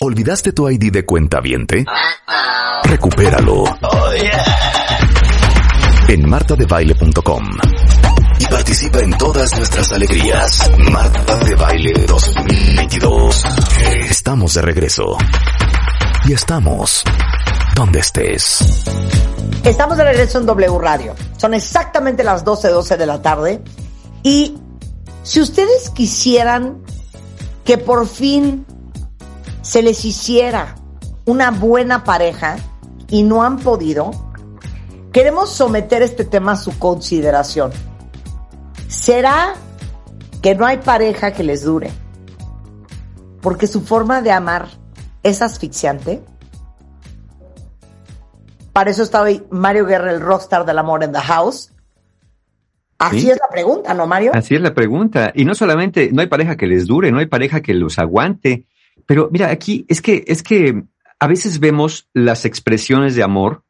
¿Olvidaste tu ID de cuenta viente? Recupéralo. En martadebaile.com. Y participa en todas nuestras alegrías. Marta de Baile 2022. Estamos de regreso. Y estamos donde estés. Estamos de regreso en W Radio. Son exactamente las 12:12 de la tarde. Y si ustedes quisieran que por fin se les hiciera una buena pareja y no han podido, queremos someter este tema a su consideración. ¿Será que no hay pareja que les dure? Porque su forma de amar es asfixiante. Para eso está hoy Mario Guerra, el rockstar del amor en The House. Así Sí. es la pregunta, ¿no, Mario? Así es la pregunta. Y no solamente, no hay pareja que les dure, no hay pareja que los aguante. Pero mira, aquí es que, es que a veces vemos las expresiones de amor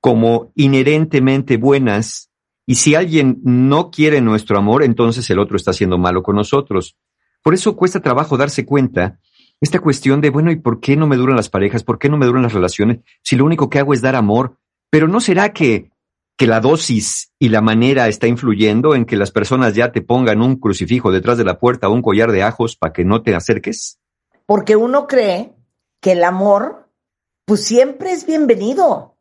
como inherentemente buenas. Y si alguien no quiere nuestro amor, entonces el otro está haciendo malo con nosotros. Por eso cuesta trabajo darse cuenta esta cuestión de, bueno, ¿y por qué no me duran las parejas? ¿Por qué no me duran las relaciones? Si lo único que hago es dar amor. Pero ¿no será que, que la dosis y la manera está influyendo en que las personas ya te pongan un crucifijo detrás de la puerta o un collar de ajos para que no te acerques? Porque uno cree que el amor, pues siempre es bienvenido.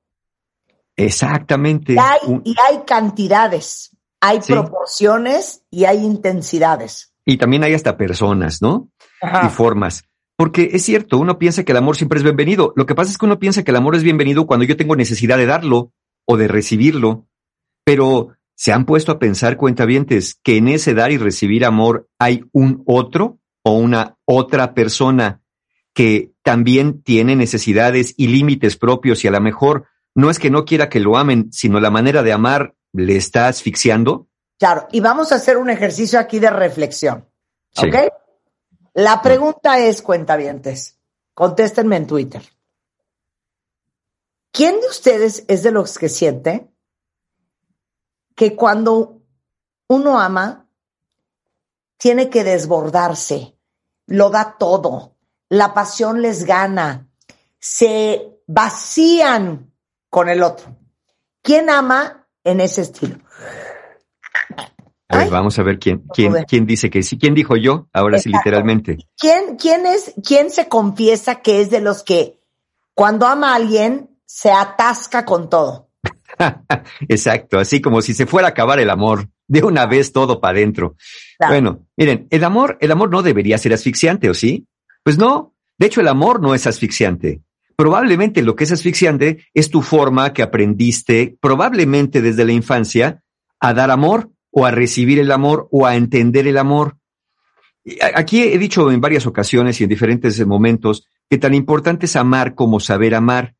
Exactamente. Y hay, Un- y hay cantidades, hay Sí. proporciones y hay intensidades. y también hay hasta personas, ¿no? y Ajá. formas. Porque es cierto, uno piensa que el amor siempre es bienvenido. Lo que pasa es que uno piensa que el amor es bienvenido cuando yo tengo necesidad de darlo o de recibirlo. Pero se han puesto a pensar, cuentavientes, que en ese dar y recibir amor hay un otro o una otra persona que también tiene necesidades y límites propios y a lo mejor no es que no quiera que lo amen, sino la manera de amar le está asfixiando. Claro, y vamos a hacer un ejercicio aquí de reflexión. Sí. ¿Ok? La pregunta es, cuentavientes, contéstenme en Twitter. ¿Quién de ustedes es de los que siente que cuando uno ama, tiene que desbordarse, lo da todo, la pasión les gana, se vacían con el otro? ¿Quién ama en ese estilo? A ver, Ay. vamos a ver quién, quién, quién dice que sí. ¿Quién dijo yo? Ahora sí, literalmente. ¿Quién, quién es, quién se confiesa que es de los que cuando ama a alguien se atasca con todo? Exacto, así como si se fuera a acabar el amor, de una vez todo para adentro. Claro. Bueno, miren, el amor, el amor no debería ser asfixiante, ¿o sí? Pues no. De hecho, el amor no es asfixiante. Probablemente lo que es asfixiante es tu forma que aprendiste, probablemente desde la infancia, a dar amor o a recibir el amor o a entender el amor. Aquí he dicho en varias ocasiones y en diferentes momentos que tan importante es amar como saber amar.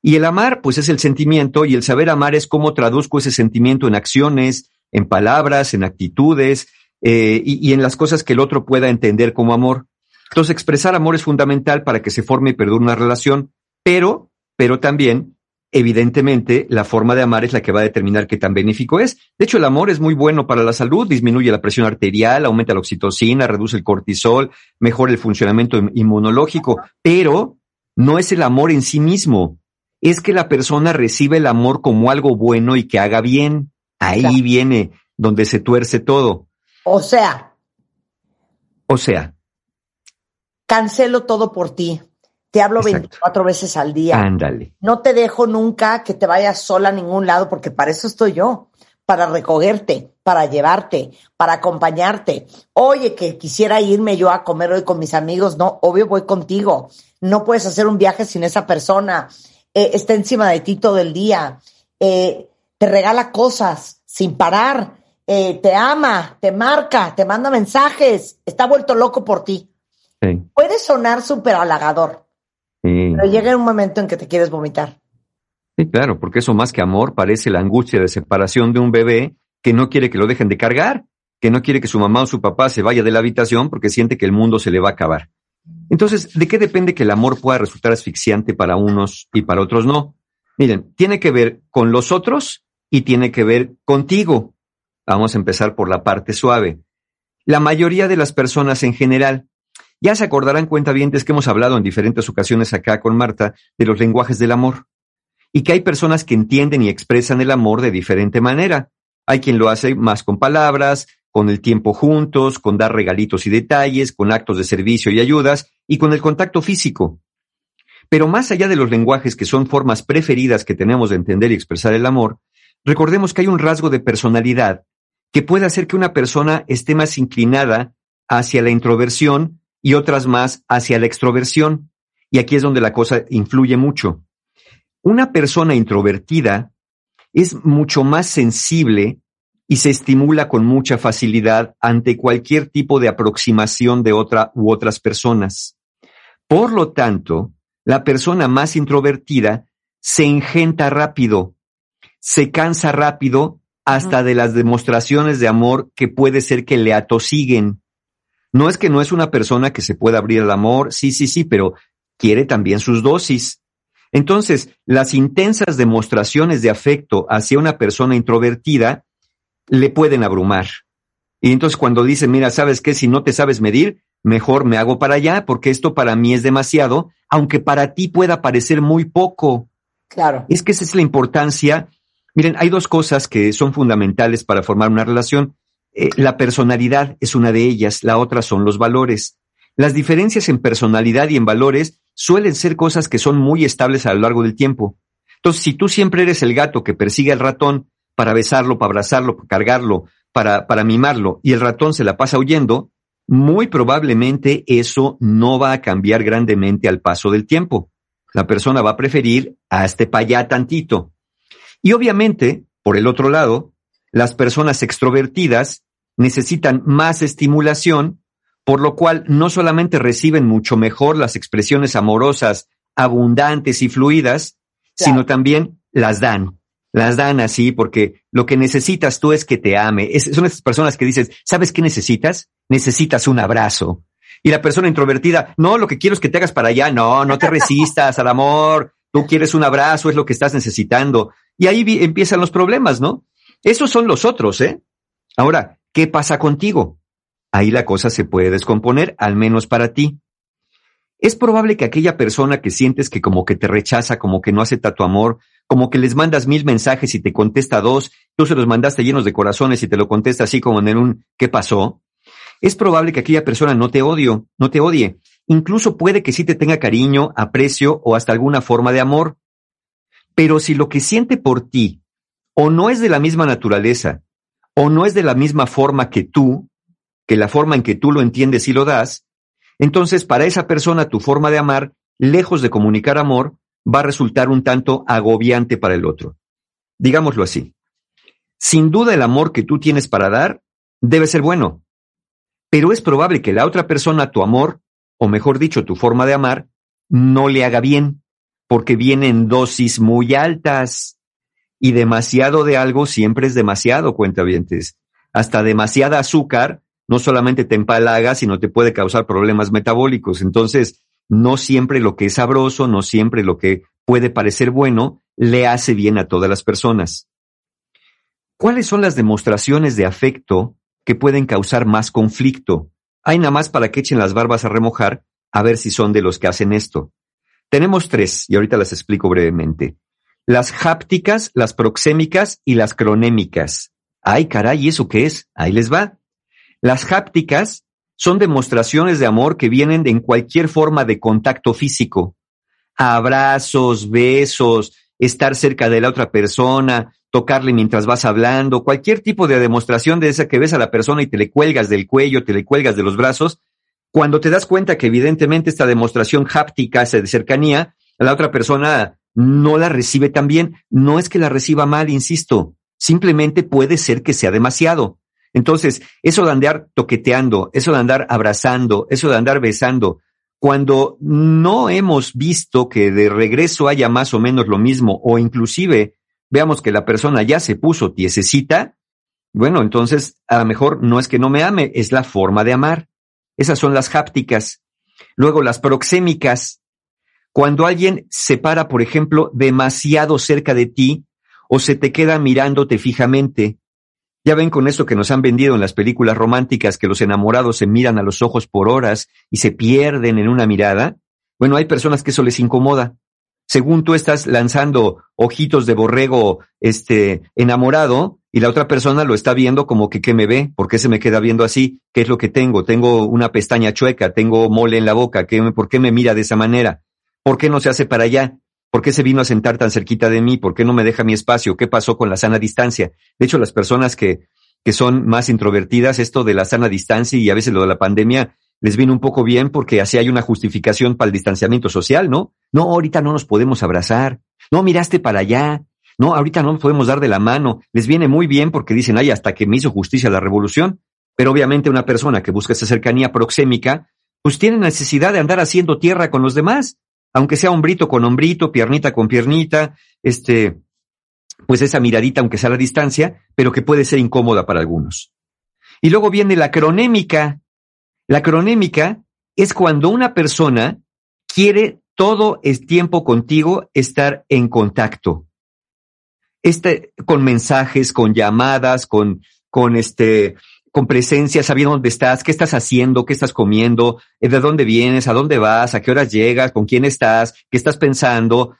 Y el amar, pues es el sentimiento, y el saber amar es cómo traduzco ese sentimiento en acciones, en palabras, en actitudes, eh, y, y en las cosas que el otro pueda entender como amor. Entonces, expresar amor es fundamental para que se forme y perdure una relación, pero, pero también, evidentemente, la forma de amar es la que va a determinar qué tan benéfico es. De hecho, el amor es muy bueno para la salud, disminuye la presión arterial, aumenta la oxitocina, reduce el cortisol, mejora el funcionamiento in- inmunológico, pero no es el amor en sí mismo, es que la persona recibe el amor como algo bueno y que haga bien. Ahí Claro. viene donde se tuerce todo. O sea, O sea, cancelo todo por ti. Te hablo Exacto. 24 veces al día. ándale. No te dejo nunca que te vayas sola a ningún lado porque para eso estoy yo, para recogerte, para llevarte, para acompañarte. Oye, que quisiera irme yo a comer hoy con mis amigos, no, obvio voy contigo. No puedes hacer un viaje sin esa persona. Eh, está encima de ti todo el día. Eh, te regala cosas sin parar. Eh, te ama, te marca, te manda mensajes. Está vuelto loco por ti. Sí, Puede sonar súper halagador, sí. Pero llega un momento en que te quieres vomitar. Sí, claro, porque eso más que amor parece la angustia de separación de un bebé que no quiere que lo dejen de cargar, que no quiere que su mamá o su papá se vaya de la habitación porque siente que el mundo se le va a acabar. Entonces, ¿de qué depende que el amor pueda resultar asfixiante para unos y para otros no? Miren, tiene que ver con los otros y tiene que ver contigo. Vamos a empezar por la parte suave. La mayoría de las personas en general, ya se acordarán cuenta es que hemos hablado en diferentes ocasiones acá con Marta de los lenguajes del amor y que hay personas que entienden y expresan el amor de diferente manera. Hay quien lo hace más con palabras, con el tiempo juntos, con dar regalitos y detalles, con actos de servicio y ayudas y con el contacto físico. Pero más allá de los lenguajes que son formas preferidas que tenemos de entender y expresar el amor, recordemos que hay un rasgo de personalidad que puede hacer que una persona esté más inclinada hacia la introversión y otras más hacia la extroversión. Y aquí es donde la cosa influye mucho. Una persona introvertida es mucho más sensible y se estimula con mucha facilidad ante cualquier tipo de aproximación de otra u otras personas. Por lo tanto, la persona más introvertida se ingenta rápido, se cansa rápido hasta de las demostraciones de amor que puede ser que le atosiguen. No es que no es una persona que se pueda abrir al amor, sí, sí, sí, pero quiere también sus dosis. Entonces, las intensas demostraciones de afecto hacia una persona introvertida le pueden abrumar. Y entonces cuando dice, mira, ¿sabes qué? Si no te sabes medir, mejor me hago para allá porque esto para mí es demasiado, aunque para ti pueda parecer muy poco. Claro. Es que esa es la importancia. Miren, hay dos cosas que son fundamentales para formar una relación. Eh, la personalidad es una de ellas, la otra son los valores. Las diferencias en personalidad y en valores suelen ser cosas que son muy estables a lo largo del tiempo. Entonces, si tú siempre eres el gato que persigue al ratón para besarlo, para abrazarlo, para cargarlo, para, para mimarlo, y el ratón se la pasa huyendo, muy probablemente eso no va a cambiar grandemente al paso del tiempo. La persona va a preferir hasta para allá tantito. Y obviamente, por el otro lado, las personas extrovertidas necesitan más estimulación por lo cual no solamente reciben mucho mejor las expresiones amorosas abundantes y fluidas, sino también las dan. Las dan así porque lo que necesitas tú es que te ame. son esas personas que dices, ¿sabes qué necesitas? Necesitas un abrazo. Y la persona introvertida, no, lo que quiero es que te hagas para allá. No, no te resistas al amor. Tú quieres un abrazo, es lo que estás necesitando. Y ahí empiezan los problemas, ¿no? Esos son los otros, ¿eh? Ahora, ¿qué pasa contigo? ahí la cosa se puede descomponer, al menos para ti. Es probable que aquella persona que sientes que como que te rechaza, como que no acepta tu amor, como que les mandas mil mensajes y te contesta dos, tú se los mandaste llenos de corazones y te lo contesta así como en un ¿qué pasó? Es probable que aquella persona no te odio, no te odie. Incluso puede que sí te tenga cariño, aprecio o hasta alguna forma de amor. Pero si lo que siente por ti o no es de la misma naturaleza, o no es de la misma forma que tú, que la forma en que tú lo entiendes y lo das, entonces para esa persona tu forma de amar, lejos de comunicar amor, va a resultar un tanto agobiante para el otro. Digámoslo así. Sin duda el amor que tú tienes para dar debe ser bueno, pero es probable que la otra persona tu amor, o mejor dicho, tu forma de amar, no le haga bien, porque viene en dosis muy altas. Y demasiado de algo siempre es demasiado, cuentavientes. Hasta demasiada azúcar no solamente te empalaga, sino te puede causar problemas metabólicos. Entonces, no siempre lo que es sabroso, no siempre lo que puede parecer bueno, le hace bien a todas las personas. ¿Cuáles son las demostraciones de afecto que pueden causar más conflicto? Hay nada más para que echen las barbas a remojar a ver si son de los que hacen esto. Tenemos tres, y ahorita las explico brevemente. Las hápticas, las proxémicas y las cronémicas. Ay, caray, ¿y eso qué es? Ahí les va. Las hápticas son demostraciones de amor que vienen en cualquier forma de contacto físico. Abrazos, besos, estar cerca de la otra persona, tocarle mientras vas hablando, cualquier tipo de demostración de esa que ves a la persona y te le cuelgas del cuello, te le cuelgas de los brazos, cuando te das cuenta que evidentemente esta demostración háptica de cercanía, la otra persona no la recibe tan bien, no es que la reciba mal, insisto, simplemente puede ser que sea demasiado. Entonces, eso de andar toqueteando, eso de andar abrazando, eso de andar besando, cuando no hemos visto que de regreso haya más o menos lo mismo, o inclusive veamos que la persona ya se puso tiesecita, bueno, entonces a lo mejor no es que no me ame, es la forma de amar. Esas son las hápticas. Luego las proxémicas. Cuando alguien se para, por ejemplo, demasiado cerca de ti o se te queda mirándote fijamente. Ya ven con eso que nos han vendido en las películas románticas que los enamorados se miran a los ojos por horas y se pierden en una mirada. Bueno, hay personas que eso les incomoda según tú estás lanzando ojitos de borrego este enamorado y la otra persona lo está viendo como que qué me ve, por qué se me queda viendo así, qué es lo que tengo, tengo una pestaña chueca, tengo mole en la boca, ¿Qué, por qué me mira de esa manera, por qué no se hace para allá, por qué se vino a sentar tan cerquita de mí, por qué no me deja mi espacio, qué pasó con la sana distancia. De hecho, las personas que que son más introvertidas, esto de la sana distancia y a veces lo de la pandemia les viene un poco bien porque así hay una justificación para el distanciamiento social, ¿no? No, ahorita no nos podemos abrazar. No, miraste para allá. No, ahorita no nos podemos dar de la mano. Les viene muy bien porque dicen, ay, hasta que me hizo justicia la revolución. Pero obviamente una persona que busca esa cercanía proxémica, pues tiene necesidad de andar haciendo tierra con los demás, aunque sea hombrito con hombrito, piernita con piernita, este, pues esa miradita, aunque sea a la distancia, pero que puede ser incómoda para algunos. Y luego viene la cronémica, la cronémica es cuando una persona quiere todo el tiempo contigo estar en contacto. Este, con mensajes, con llamadas, con, con este, con presencia, sabiendo dónde estás, qué estás haciendo, qué estás comiendo, eh, de dónde vienes, a dónde vas, a qué horas llegas, con quién estás, qué estás pensando.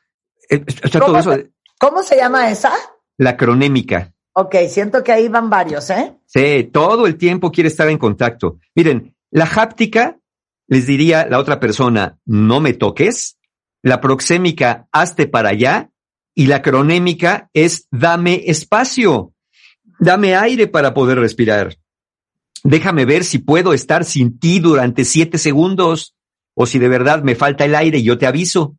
Eh, ¿Cómo, se, ¿Cómo se llama esa? La cronémica. Ok, siento que ahí van varios, ¿eh? Sí, todo el tiempo quiere estar en contacto. Miren, la háptica, les diría la otra persona, no me toques. La proxémica, hazte para allá. Y la cronémica es dame espacio. Dame aire para poder respirar. Déjame ver si puedo estar sin ti durante siete segundos o si de verdad me falta el aire y yo te aviso.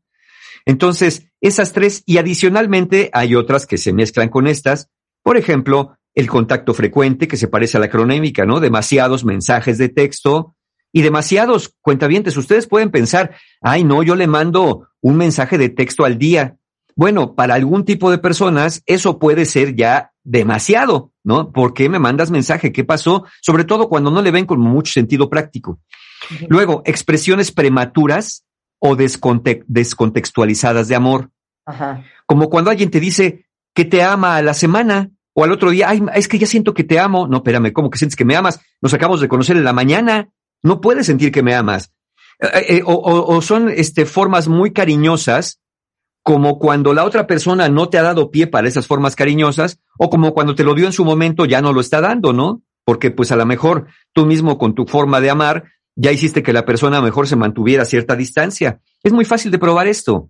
Entonces, esas tres y adicionalmente hay otras que se mezclan con estas. Por ejemplo, el contacto frecuente que se parece a la cronémica, ¿no? Demasiados mensajes de texto y demasiados cuentavientes. Ustedes pueden pensar, ay, no, yo le mando un mensaje de texto al día. Bueno, para algún tipo de personas eso puede ser ya demasiado, ¿no? ¿Por qué me mandas mensaje? ¿Qué pasó? Sobre todo cuando no le ven con mucho sentido práctico. Luego, expresiones prematuras o descontextualizadas de amor. Como cuando alguien te dice que te ama a la semana o al otro día, ay, es que ya siento que te amo. No, espérame, ¿cómo que sientes que me amas? Nos acabamos de conocer en la mañana. No puedes sentir que me amas. Eh, eh, o, o, son este, formas muy cariñosas, como cuando la otra persona no te ha dado pie para esas formas cariñosas, o como cuando te lo dio en su momento ya no lo está dando, ¿no? Porque pues a lo mejor tú mismo con tu forma de amar ya hiciste que la persona mejor se mantuviera a cierta distancia. Es muy fácil de probar esto.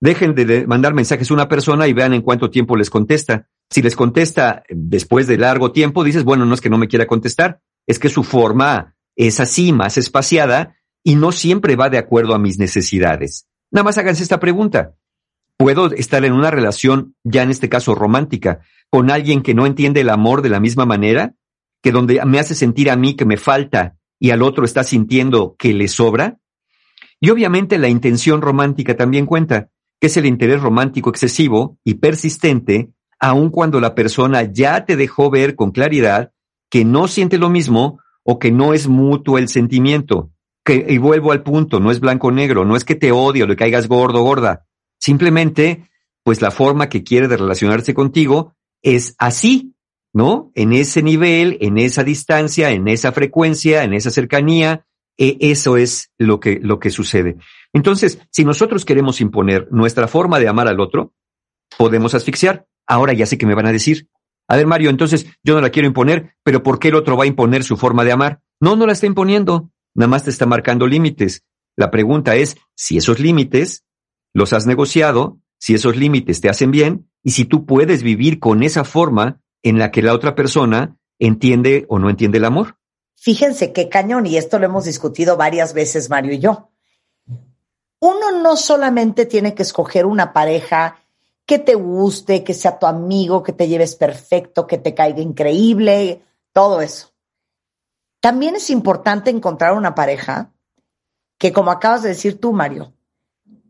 Dejen de mandar mensajes a una persona y vean en cuánto tiempo les contesta. Si les contesta después de largo tiempo, dices, bueno, no es que no me quiera contestar, es que su forma es así, más espaciada, y no siempre va de acuerdo a mis necesidades. Nada más háganse esta pregunta. ¿Puedo estar en una relación, ya en este caso romántica, con alguien que no entiende el amor de la misma manera? Que donde me hace sentir a mí que me falta y al otro está sintiendo que le sobra? Y obviamente la intención romántica también cuenta, que es el interés romántico excesivo y persistente aun cuando la persona ya te dejó ver con claridad que no siente lo mismo o que no es mutuo el sentimiento. Que, y vuelvo al punto, no es blanco-negro, no es que te odie o le caigas gordo o gorda. Simplemente, pues la forma que quiere de relacionarse contigo es así, ¿no? En ese nivel, en esa distancia, en esa frecuencia, en esa cercanía, e eso es lo que, lo que sucede. Entonces, si nosotros queremos imponer nuestra forma de amar al otro, podemos asfixiar. Ahora ya sé que me van a decir. A ver, Mario, entonces yo no la quiero imponer, pero ¿por qué el otro va a imponer su forma de amar? No, no la está imponiendo. Nada más te está marcando límites. La pregunta es si esos límites los has negociado, si esos límites te hacen bien y si tú puedes vivir con esa forma en la que la otra persona entiende o no entiende el amor. Fíjense qué cañón, y esto lo hemos discutido varias veces Mario y yo. Uno no solamente tiene que escoger una pareja que te guste, que sea tu amigo, que te lleves perfecto, que te caiga increíble, todo eso. También es importante encontrar una pareja que, como acabas de decir tú, Mario,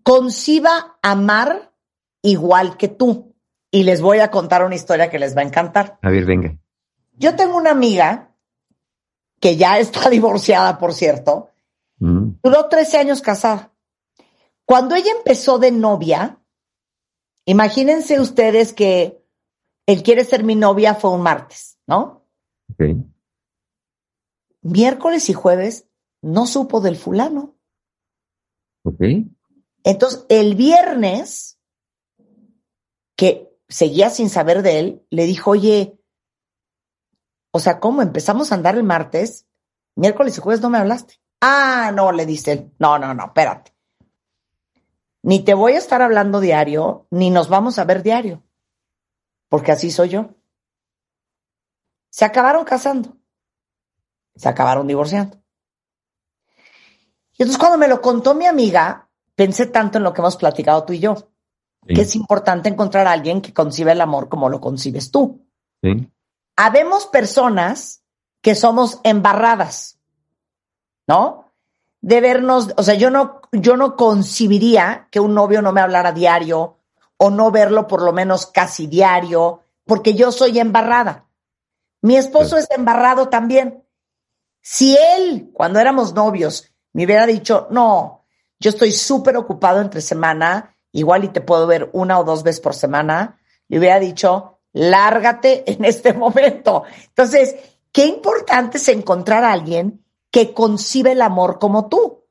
conciba amar igual que tú. Y les voy a contar una historia que les va a encantar. A ver, venga. Yo tengo una amiga que ya está divorciada, por cierto. Mm, Duró 13 años casada. Cuando ella empezó de novia, imagínense ustedes que él quiere ser mi novia fue un martes, ¿no? ok. Miércoles y jueves no supo del fulano. Ok. Entonces, el viernes, que seguía sin saber de él, le dijo, oye, o sea, ¿cómo empezamos a andar el martes? Miércoles y jueves no me hablaste. Ah, no, le dice él. No, no, no, espérate. Ni te voy a estar hablando diario, ni nos vamos a ver diario. Porque así soy yo. Se acabaron casando. Se acabaron divorciando. Y entonces cuando me lo contó mi amiga, pensé tanto en lo que hemos platicado tú y yo, Sí, que es importante encontrar a alguien que concibe el amor como lo concibes tú. sí. Habemos personas que somos embarradas, ¿no? De vernos, o sea, yo no, yo no concibiría que un novio no me hablara diario o no verlo por lo menos casi diario, porque yo soy embarrada. Mi esposo es embarrado también. Si él, cuando éramos novios, me hubiera dicho, no, yo estoy súper ocupado entre semana, igual y te puedo ver una o dos veces por semana, le hubiera dicho, lárgate en este momento. Entonces, qué importante es encontrar a alguien que concibe el amor como tú.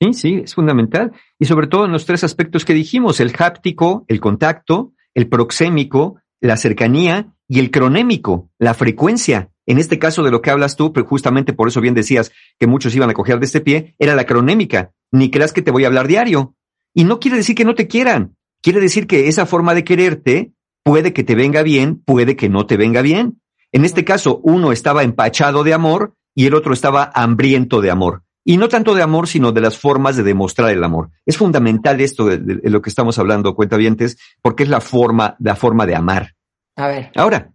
Sí, sí, es fundamental. Y sobre todo en los tres aspectos que dijimos, el háptico, el contacto, el proxémico, la cercanía y el cronémico, la frecuencia. En este caso de lo que hablas tú, pero justamente por eso bien decías que muchos iban a coger de este pie, era la cronémica. Ni creas que te voy a hablar diario. Y no quiere decir que no te quieran. Quiere decir que esa forma de quererte puede que te venga bien, puede que no te venga bien. En este caso, uno estaba empachado de amor y el otro estaba hambriento de amor. Y no tanto de amor, sino de las formas de demostrar el amor. Es fundamental esto de, de- de lo que estamos hablando, cuentavientes, porque es la forma, la forma de amar. A ver. Ahora,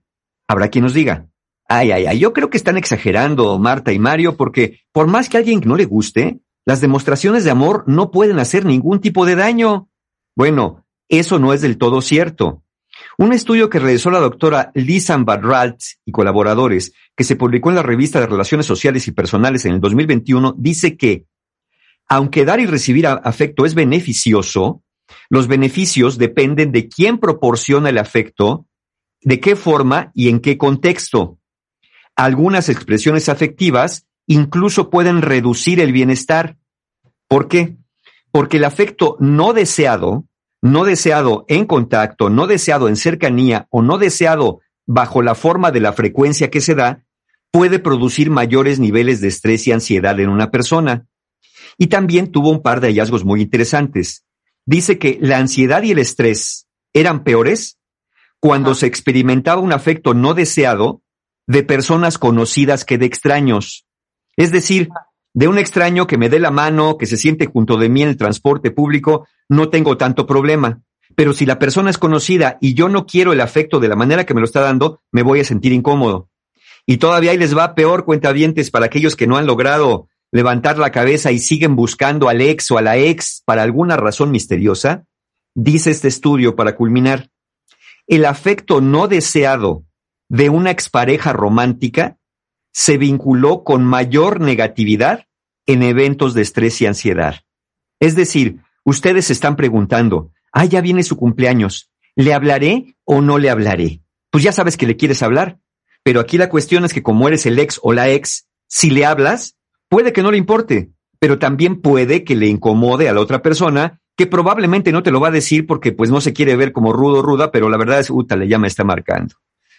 habrá quien nos diga, ay, ay, ay, yo creo que están exagerando Marta y Mario, porque por más que a alguien no le guste, las demostraciones de amor no pueden hacer ningún tipo de daño. Bueno, eso no es del todo cierto. Un estudio que realizó la doctora Lisan Barralt y colaboradores, que se publicó en la revista de Relaciones Sociales y Personales en el 2021, dice que, aunque dar y recibir afecto es beneficioso, los beneficios dependen de quién proporciona el afecto, de qué forma y en qué contexto. Algunas expresiones afectivas incluso pueden reducir el bienestar. ¿Por qué? Porque el afecto no deseado, no deseado en contacto, no deseado en cercanía o no deseado bajo la forma de la frecuencia que se da, puede producir mayores niveles de estrés y ansiedad en una persona. Y también tuvo un par de hallazgos muy interesantes. Dice que la ansiedad y el estrés eran peores cuando se experimentaba un afecto no deseado de personas conocidas que de extraños. Es decir, de un extraño que me dé la mano, que se siente junto de mí en el transporte público, no tengo tanto problema. Pero si la persona es conocida y yo no quiero el afecto de la manera que me lo está dando, me voy a sentir incómodo. Y todavía ahí les va peor cuentavientes para aquellos que no han logrado levantar la cabeza y siguen buscando al ex o a la ex para alguna razón misteriosa. Dice este estudio para culminar, el afecto no deseado de una expareja romántica se vinculó con mayor negatividad en eventos de estrés y ansiedad. Es decir, ustedes se están preguntando, ah, ya viene su cumpleaños, ¿le hablaré o no le hablaré? Pues ya sabes que le quieres hablar, pero aquí la cuestión es que como eres el ex o la ex, si le hablas, puede que no le importe, pero también puede que le incomode a la otra persona que probablemente no te lo va a decir porque pues no se quiere ver como rudo o ruda, pero la verdad es, uta, le ya me está marcando.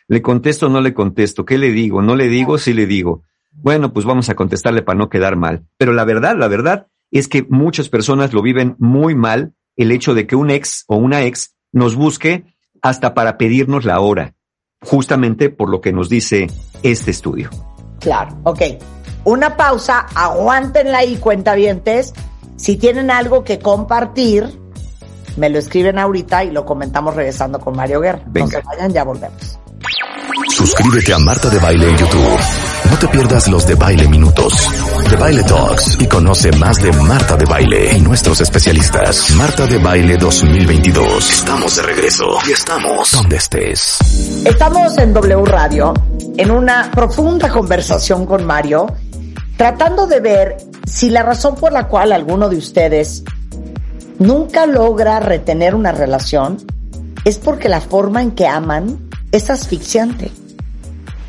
¿Le contesto o no le contesto? ¿Qué le digo? ¿No le digo? Sí le digo. Bueno, pues vamos a contestarle para no quedar mal. Pero la verdad, la verdad es que muchas personas lo viven muy mal el hecho de que un ex o una ex nos busque hasta para pedirnos la hora, justamente por lo que nos dice este estudio. Claro, ok. Una pausa, aguántenla ahí, cuentavientes. Si tienen algo que compartir, me lo escriben ahorita y lo comentamos regresando con Mario Guerra. Venga. No se vayan, ya volvemos. Suscríbete a Marta de Baile en YouTube. No te pierdas los de baile minutos, de baile talks y conoce más de Marta de Baile y nuestros especialistas. Marta de Baile 2022. Estamos de regreso y estamos donde estés. Estamos en W Radio en una profunda conversación con Mario, tratando de ver si la razón por la cual alguno de ustedes nunca logra retener una relación es porque la forma en que aman es asfixiante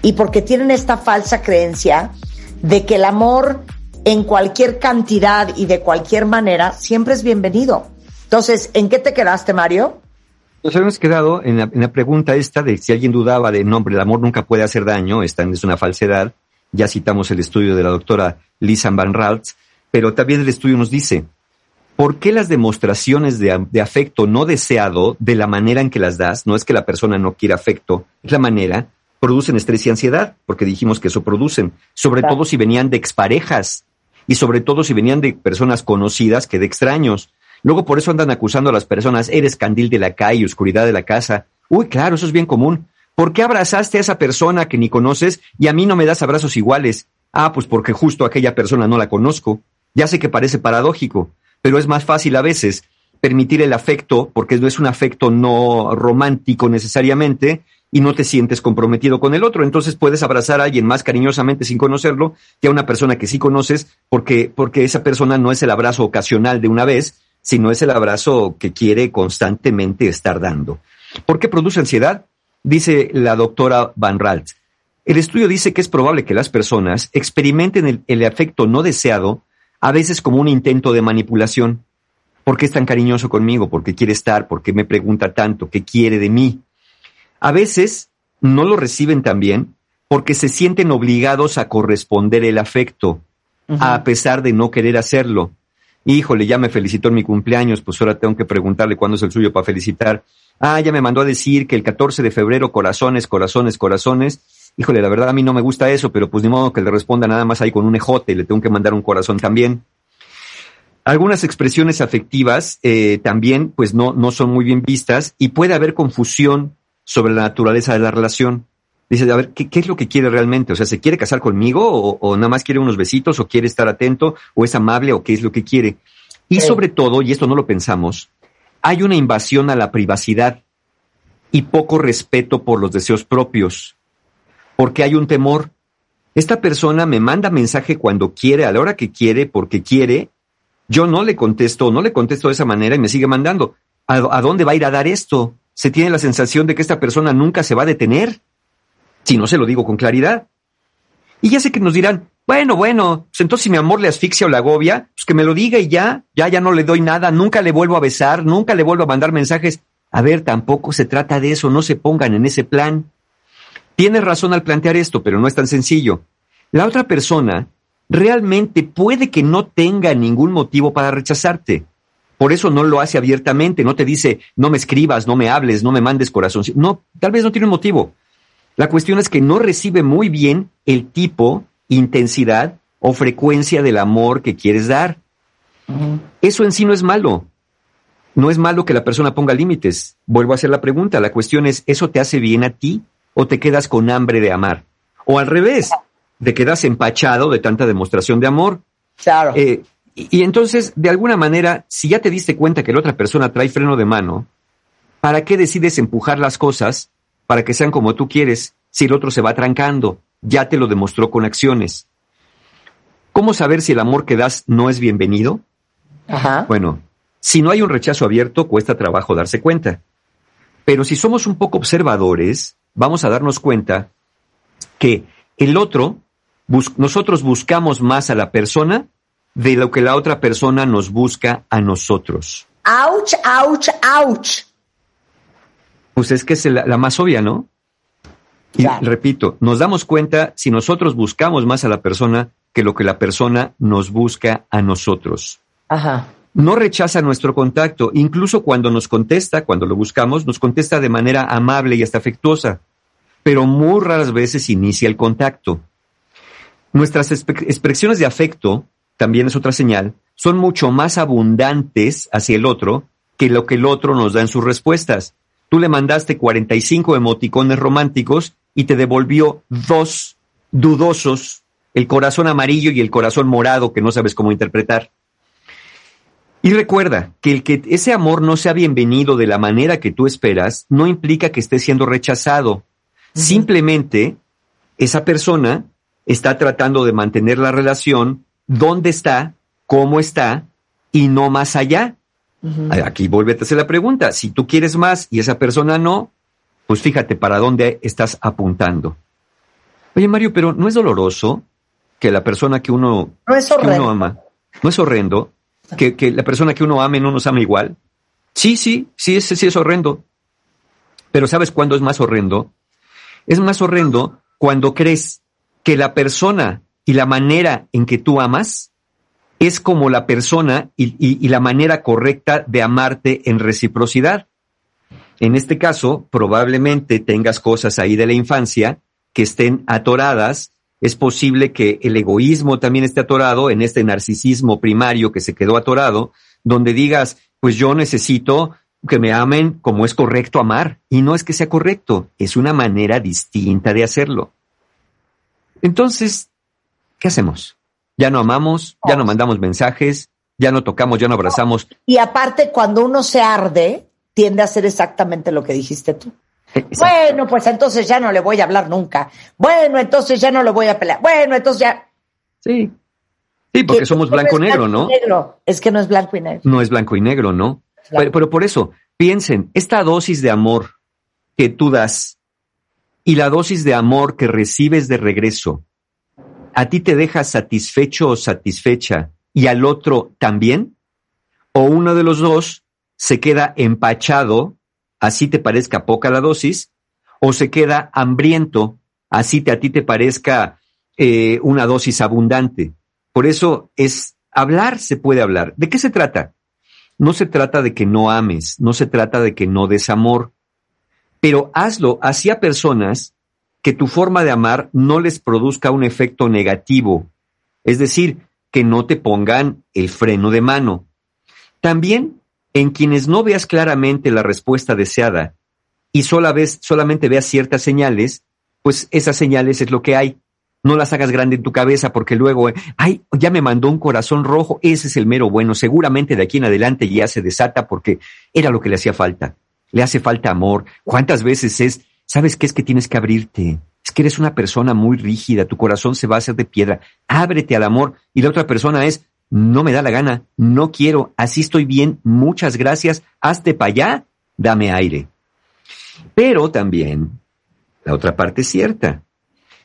y porque tienen esta falsa creencia de que el amor en cualquier cantidad y de cualquier manera siempre es bienvenido. Entonces, ¿en qué te quedaste, Mario? Nos habíamos quedado en la, pregunta esta de si alguien dudaba de nombre, el amor nunca puede hacer daño, esta es una falsedad. Ya citamos el estudio de la doctora Lisa Van Raltz, pero también el estudio nos dice, ¿por qué las demostraciones de, de, afecto no deseado, de la manera en que las das, no es que la persona no quiera afecto, es la manera, producen estrés y ansiedad, porque dijimos que eso producen, sobre todo si venían de exparejas y sobre todo si venían de personas conocidas que de extraños. Luego por eso andan acusando a las personas, eres candil de la calle, oscuridad de la casa. Uy, claro, eso es bien común. ¿Por qué abrazaste a esa persona que ni conoces y a mí no me das abrazos iguales? Ah, pues porque justo aquella persona no la conozco. Ya sé que parece paradójico, pero es más fácil a veces permitir el afecto, porque no es un afecto no romántico necesariamente, y no te sientes comprometido con el otro. Entonces puedes abrazar a alguien más cariñosamente sin conocerlo que a una persona que sí conoces porque, porque esa persona no es el abrazo ocasional de una vez, sino es el abrazo que quiere constantemente estar dando. ¿Por qué produce ansiedad? Dice la doctora Van Ralt. El estudio dice que es probable que las personas experimenten el, el afecto no deseado a veces como un intento de manipulación. ¿Por qué es tan cariñoso conmigo? ¿Por qué quiere estar? ¿Por qué me pregunta tanto? ¿Qué quiere de mí? A veces no lo reciben también porque se sienten obligados a corresponder el afecto, a pesar de no querer hacerlo. Híjole, ya me felicitó en mi cumpleaños, pues ahora tengo que preguntarle cuándo es el suyo para felicitar. Ah, ya me mandó a decir que el 14 de febrero corazones, corazones, corazones. Híjole, la verdad a mí no me gusta eso, pero pues ni modo que le responda nada más ahí con un ejote, le tengo que mandar un corazón también. Algunas expresiones afectivas eh, también pues no, no son muy bien vistas y puede haber confusión sobre la naturaleza de la relación. Dice, a ver, ¿qué, es lo que quiere realmente? O sea, ¿se quiere casar conmigo o, nada más quiere unos besitos o quiere estar atento o es amable o qué es lo que quiere? Y sobre todo, y esto no lo pensamos, hay una invasión a la privacidad y poco respeto por los deseos propios, porque hay un temor. Esta persona me manda mensaje cuando quiere, a la hora que quiere, porque quiere, yo no le contesto, no le contesto de esa manera y me sigue mandando. a dónde va a ir a dar esto? se tiene la sensación de que esta persona nunca se va a detener, si no se lo digo con claridad. Y ya sé que nos dirán, bueno, bueno, pues entonces si mi amor le asfixia o la agobia, pues que me lo diga y ya, ya, ya no le doy nada, nunca le vuelvo a besar, nunca le vuelvo a mandar mensajes. A ver, tampoco se trata de eso, no se pongan en ese plan. Tienes razón al plantear esto, pero no es tan sencillo. La otra persona realmente puede que no tenga ningún motivo para rechazarte. Por eso no lo hace abiertamente, no te dice, no me escribas, no me hables, no me mandes corazón. No, tal vez no tiene un motivo. La cuestión es que no recibe muy bien el tipo, intensidad o frecuencia del amor que quieres dar. Eso en sí no es malo. No es malo que la persona ponga límites. Vuelvo a hacer la pregunta. La cuestión es, ¿eso te hace bien a ti o te quedas con hambre de amar? O al revés, te quedas empachado de tanta demostración de amor. Claro. Eh, y, entonces, de alguna manera, si ya te diste cuenta que la otra persona trae freno de mano, ¿para qué decides empujar las cosas para que sean como tú quieres si el otro se va trancando? Ya te lo demostró con acciones. ¿Cómo saber si el amor que das no es bienvenido? Ajá. Bueno, si no hay un rechazo abierto, cuesta trabajo darse cuenta. Pero si somos un poco observadores, vamos a darnos cuenta que el otro, nosotros buscamos más a la persona de lo que la otra persona nos busca a nosotros. ¡Auch, ouch, ouch! Pues es que es la, más obvia, ¿no? Y repito, nos damos cuenta si nosotros buscamos más a la persona que lo que la persona nos busca a nosotros. Ajá. No rechaza nuestro contacto, incluso cuando nos contesta, cuando lo buscamos, nos contesta de manera amable y hasta afectuosa, pero muy raras veces inicia el contacto. Nuestras expresiones de afecto también es otra señal, son mucho más abundantes hacia el otro que lo que el otro nos da en sus respuestas. Tú le mandaste 45 emoticones románticos y te devolvió dos dudosos, el corazón amarillo y el corazón morado que no sabes cómo interpretar. Y recuerda que el que ese amor no sea bienvenido de la manera que tú esperas no implica que esté siendo rechazado. Simplemente esa persona está tratando de mantener la relación donde está, cómo está y no más allá. Aquí vuelve a hacer la pregunta. Si tú quieres más y esa persona no, pues fíjate para dónde estás apuntando. Oye, Mario, pero ¿no es doloroso que la persona que uno, ama, no es horrendo, que, que, la persona que uno ame no nos ama igual? Sí, sí, sí, sí, sí es horrendo. Pero ¿sabes cuándo es más horrendo? Es más horrendo cuando crees que la persona y la manera en que tú amas es como la persona y, la manera correcta de amarte en reciprocidad. En este caso, probablemente tengas cosas ahí de la infancia que estén atoradas. Es posible que el egoísmo también esté atorado en este narcisismo primario que se quedó atorado, donde digas, pues yo necesito que me amen como es correcto amar. Y no es que sea correcto, es una manera distinta de hacerlo. Entonces, ¿qué hacemos? Ya no amamos, ya no mandamos mensajes, ya no tocamos, ya no abrazamos. Y aparte, cuando uno se arde, tiende a hacer exactamente lo que dijiste tú. Bueno, pues entonces ya no le voy a hablar nunca. Bueno, entonces ya no le voy a pelear. Bueno, entonces ya. Sí. Sí, porque somos blanco-negro, ¿no? Negro. Es que no es blanco y negro. No es blanco y negro, ¿no? Pero, pero por eso, piensen, esta dosis de amor que tú das y la dosis de amor que recibes de regreso, ¿a ti te deja satisfecho o satisfecha y al otro también? ¿O uno de los dos se queda empachado, así te parezca poca la dosis, o se queda hambriento, así te, a ti te parezca eh, una dosis abundante? Por eso es hablar, se puede hablar. ¿De qué se trata? No se trata de que no ames, no se trata de que no des amor, pero hazlo hacia personas que tu forma de amar no les produzca un efecto negativo, es decir, que no te pongan el freno de mano. También en quienes no veas claramente la respuesta deseada y sola vez, solamente veas ciertas señales, pues esas señales es lo que hay. No las hagas grande en tu cabeza porque luego, ay, ya me mandó un corazón rojo, ese es el mero bueno, seguramente de aquí en adelante ya se desata porque era lo que le hacía falta. Le hace falta amor. ¿Cuántas veces es ¿Sabes qué es que tienes que abrirte? Es que eres una persona muy rígida, tu corazón se va a hacer de piedra. Ábrete al amor. Y la otra persona es, no me da la gana, no quiero, así estoy bien, muchas gracias, hazte para allá, dame aire. Pero también, la otra parte es cierta.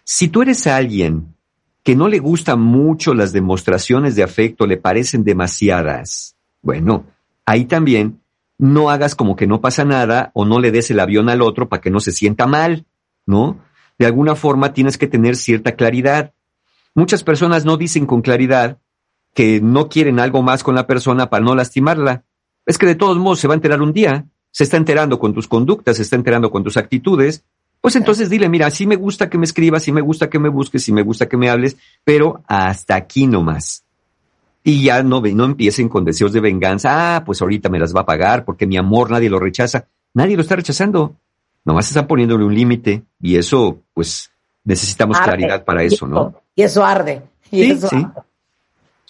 Si tú eres alguien que no le gustan mucho las demostraciones de afecto, le parecen demasiadas, bueno, ahí también no hagas como que no pasa nada o no le des el avión al otro para que no se sienta mal, ¿no? De alguna forma tienes que tener cierta claridad. Muchas personas no dicen con claridad que no quieren algo más con la persona para no lastimarla. Es que de todos modos se va a enterar un día, se está enterando con tus conductas, se está enterando con tus actitudes, pues entonces dile, mira, sí me gusta que me escribas, sí me gusta que me busques, sí me gusta que me hables, pero hasta aquí nomás y ya no, no empiecen con deseos de venganza. Ah, pues ahorita me las va a pagar porque mi amor nadie lo rechaza. Nadie lo está rechazando. Nomás están poniéndole un límite y eso, pues, necesitamos claridad para eso, ¿no? Y eso arde. sí, sí.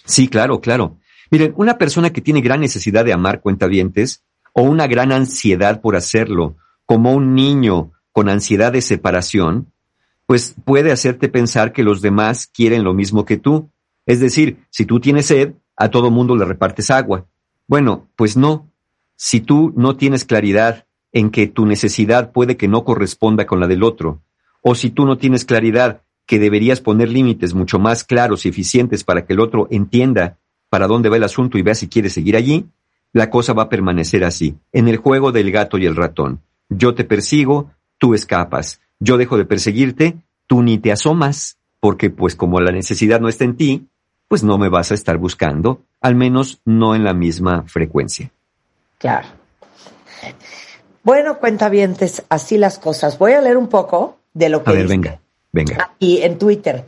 Sí, claro, claro. Miren, una persona que tiene gran necesidad de amar cuentavientes o una gran ansiedad por hacerlo, como un niño con ansiedad de separación, pues puede hacerte pensar que los demás quieren lo mismo que tú es decir, si tú tienes sed, a todo mundo le repartes agua. Bueno, pues no. Si tú no tienes claridad en que tu necesidad puede que no corresponda con la del otro, o si tú no tienes claridad que deberías poner límites mucho más claros y eficientes para que el otro entienda para dónde va el asunto y vea si quiere seguir allí, la cosa va a permanecer así, en el juego del gato y el ratón. Yo te persigo, tú escapas. Yo dejo de perseguirte, tú ni te asomas, porque pues como la necesidad no está en ti, pues no me vas a estar buscando, al menos no en la misma frecuencia. Claro. Bueno, cuentavientes, así las cosas. Voy a leer un poco de lo que. A ver, venga, venga. Y en Twitter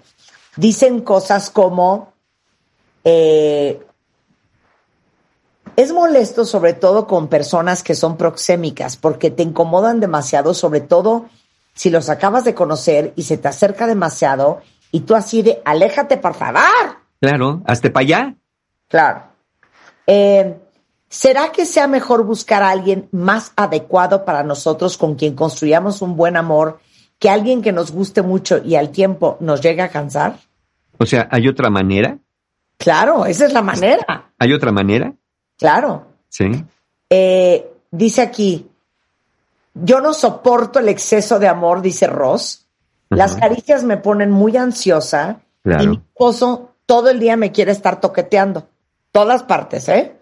dicen cosas como. Eh, es molesto sobre todo con personas que son proxémicas porque te incomodan demasiado, sobre todo si los acabas de conocer y se te acerca demasiado Y tú así de, aléjate, por favor. Claro, hasta para allá. Claro. Eh, ¿Será que sea mejor buscar a alguien más adecuado para nosotros con quien construyamos un buen amor que alguien que nos guste mucho y al tiempo nos llegue a cansar? O sea, ¿hay otra manera? Claro, esa es la manera. ¿Hay otra manera? Claro. Sí. Eh, dice aquí, yo no soporto el exceso de amor, dice Ross. Las caricias me ponen muy ansiosa y mi esposo todo el día me quiere estar toqueteando. Todas partes, ¿eh?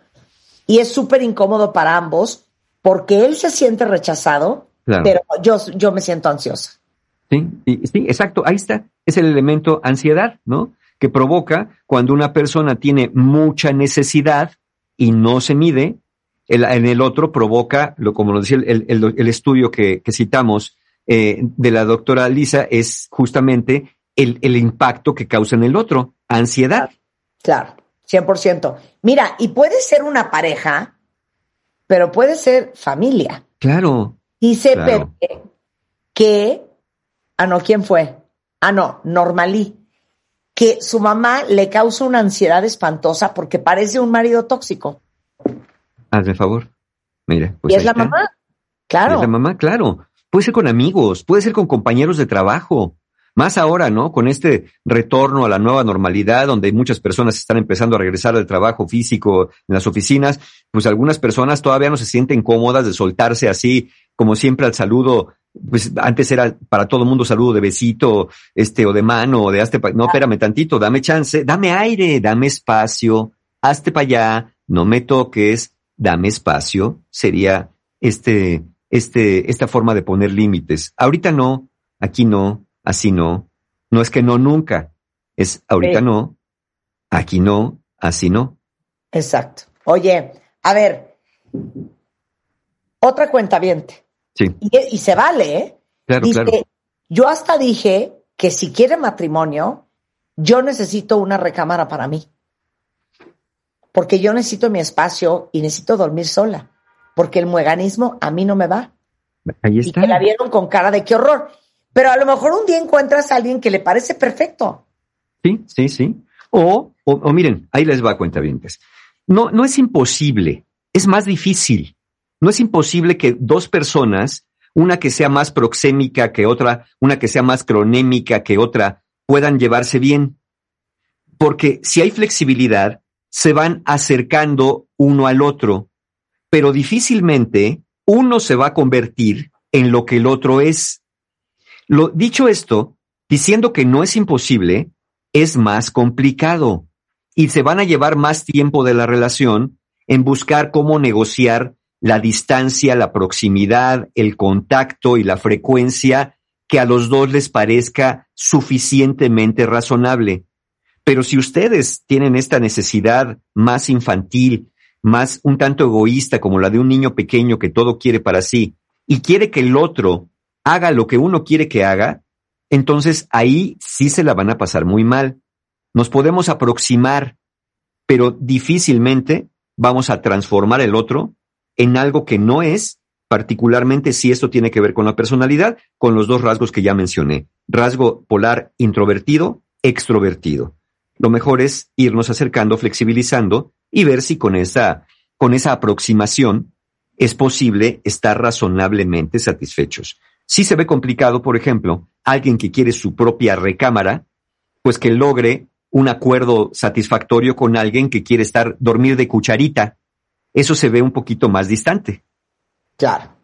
Y es súper incómodo para ambos porque él se siente rechazado, pero yo, yo me siento ansiosa. Sí, sí, exacto. Ahí está. Es el elemento ansiedad, ¿no? Que provoca cuando una persona tiene mucha necesidad y no se mide, en el otro provoca, lo, como lo decía el, estudio que, citamos eh, de la doctora Lisa, es justamente el, impacto que causa en el otro, ansiedad. Claro, 100%. Mira, y puede ser una pareja, pero puede ser familia. Claro. Dice Pepe que, ah, no, ¿quién fue? Ah, no, Normalí, que su mamá le causa una ansiedad espantosa porque parece un marido tóxico. Hazme favor. Mira. Pues y es la mamá. Claro. Es la mamá, claro. Puede ser con amigos, puede ser con compañeros de trabajo. Más ahora, ¿no? Con este retorno a la nueva normalidad, donde muchas personas están empezando a regresar al trabajo físico en las oficinas, pues algunas personas todavía no se sienten cómodas de soltarse así, como siempre al saludo, pues antes era para todo mundo saludo de besito, este, o de mano, o de hazte no, espérame tantito, dame chance, dame aire, dame espacio, hazte para allá, no me toques, dame espacio, sería este, este, esta forma de poner límites. Ahorita no, aquí no, así no. No es que no nunca, es ahorita no, aquí no, así no. Exacto. Oye, a ver, otra cuenta viente. Sí. Y, se vale, ¿eh? Claro, claro. Yo hasta dije que si quiere matrimonio, yo necesito una recámara para mí porque yo necesito mi espacio y necesito dormir sola, porque el mueganismo a mí no me va. Ahí está. Y que la vieron con cara de qué horror. Pero a lo mejor un día encuentras a alguien que le parece perfecto. Sí, sí, sí. O, o, miren, ahí les va a cuenta. No, no es imposible, es más difícil. No es imposible que dos personas, una que sea más proxémica que otra, una que sea más cronémica que otra, puedan llevarse bien. Porque si hay flexibilidad, se van acercando uno al otro, pero difícilmente uno se va a convertir en lo que el otro es. Lo, dicho esto, diciendo que no es imposible, es más complicado y se van a llevar más tiempo de la relación en buscar cómo negociar la distancia, la proximidad, el contacto y la frecuencia que a los dos les parezca suficientemente razonable. Pero si ustedes tienen esta necesidad más infantil, más un tanto egoísta como la de un niño pequeño que todo quiere para sí y quiere que el otro haga lo que uno quiere que haga, entonces ahí sí se la van a pasar muy mal. Nos podemos aproximar, pero difícilmente vamos a transformar el otro en algo que no es, particularmente si esto tiene que ver con la personalidad, con los dos rasgos que ya mencioné. Rasgo polar introvertido, extrovertido lo mejor es irnos acercando, flexibilizando y ver si con esa, con esa aproximación es posible estar razonablemente satisfechos. Si se ve complicado, por ejemplo, alguien que quiere su propia recámara, pues que logre un acuerdo satisfactorio con alguien que quiere estar dormir de cucharita. Eso se ve un poquito más distante. Claro.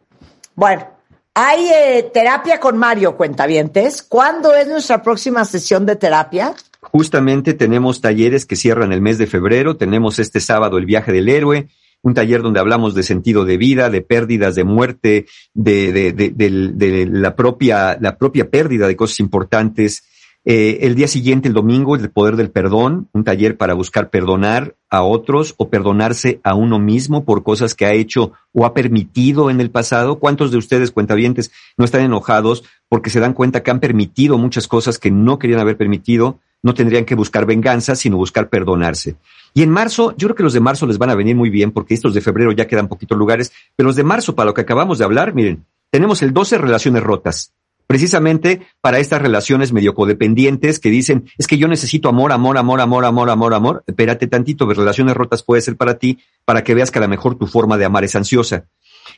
Bueno, hay eh, terapia con Mario Cuentavientes. ¿Cuándo es nuestra próxima sesión de terapia? Justamente tenemos talleres que cierran el mes de febrero. Tenemos este sábado el viaje del héroe, un taller donde hablamos de sentido de vida, de pérdidas, de muerte, de, de, de, de la, propia, la propia pérdida de cosas importantes. Eh, el día siguiente, el domingo, el poder del perdón, un taller para buscar perdonar a otros o perdonarse a uno mismo por cosas que ha hecho o ha permitido en el pasado. ¿Cuántos de ustedes, cuentavientes, no están enojados porque se dan cuenta que han permitido muchas cosas que no querían haber permitido? No tendrían que buscar venganza, sino buscar perdonarse. Y en marzo, yo creo que los de marzo les van a venir muy bien porque estos de febrero ya quedan poquitos lugares, pero los de marzo, para lo que acabamos de hablar, miren, tenemos el 12 relaciones rotas, precisamente para estas relaciones medio codependientes que dicen, es que yo necesito amor, amor, amor, amor, amor, amor, amor. Espérate tantito, relaciones rotas puede ser para ti, para que veas que a lo mejor tu forma de amar es ansiosa.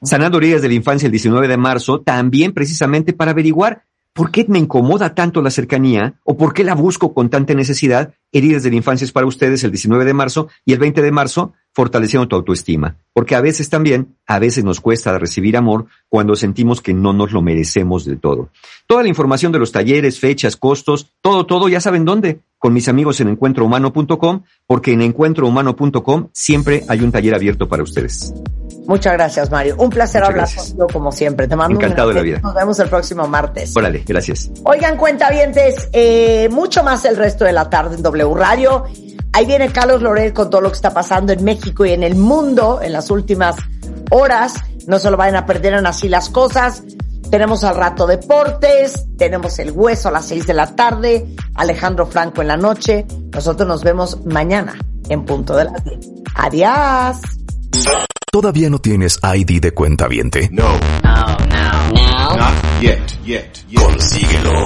Sanando heridas de la infancia el 19 de marzo, también precisamente para averiguar por qué me incomoda tanto la cercanía o por qué la busco con tanta necesidad. Heridas de la infancia es para ustedes el 19 de marzo y el 20 de marzo fortaleciendo tu autoestima. Porque a veces también, a veces nos cuesta recibir amor cuando sentimos que no nos lo merecemos del todo. Toda la información de los talleres, fechas, costos, todo, todo, ya saben dónde. Con mis amigos en encuentrohumano.com, porque en encuentrohumano.com siempre hay un taller abierto para ustedes. Muchas gracias, Mario. Un placer hablar contigo como siempre. Te mando Encantado un de la vida. Nos vemos el próximo martes. Órale, gracias. Oigan, cuentavientes, eh, mucho más el resto de la tarde en W Radio. Ahí viene Carlos Lorel con todo lo que está pasando en México y en el mundo en las últimas horas. No se lo vayan a perder en así las cosas. Tenemos al rato deportes, tenemos el hueso a las seis de la tarde, Alejandro Franco en la noche. Nosotros nos vemos mañana en punto de las 10. Adiós. ¿Todavía no tienes ID de cuenta viente? No. Oh, no. No. Not yet, yet, yet. Consíguelo.